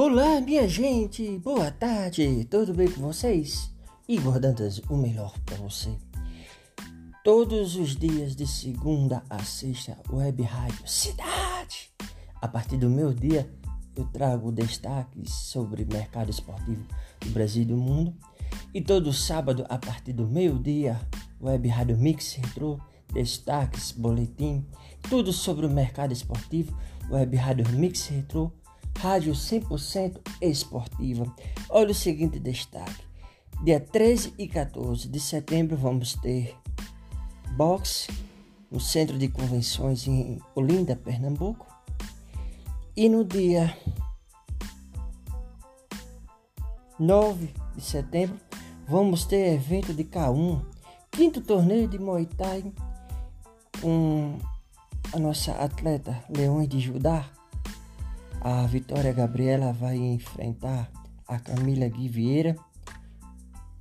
Olá, minha gente, boa tarde, tudo bem com vocês? Igor Dantas, o melhor para você. Todos os dias de segunda a sexta, Web Rádio Cidade. A partir do meu dia, eu trago destaques sobre mercado esportivo do Brasil e do mundo. E todo sábado, a partir do meio-dia, Web Rádio Mix entrou destaques, boletim, tudo sobre o mercado esportivo, Web Rádio Mix Retro, rádio 100% esportiva. Olha o seguinte destaque: dia 13 e 14 de setembro vamos ter boxe no Centro de Convenções em Olinda, Pernambuco. E no dia 9 de setembro vamos ter evento de K1, quinto torneio de Muay Thai com a nossa atleta Leões de Judá. A Vitória Gabriela vai enfrentar a Camila Gui Vieira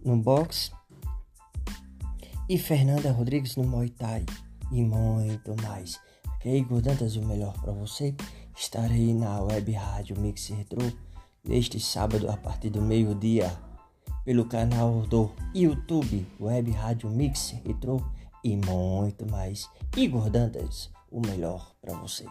no boxe e Fernanda Rodrigues no Muay Thai e muito mais. Ok, Gordantas, o melhor para você. Estarei na web rádio Mix Retro neste sábado a partir do meio-dia pelo canal do YouTube Web Rádio Mix Retro e muito mais. Igor Dantas, o melhor para você.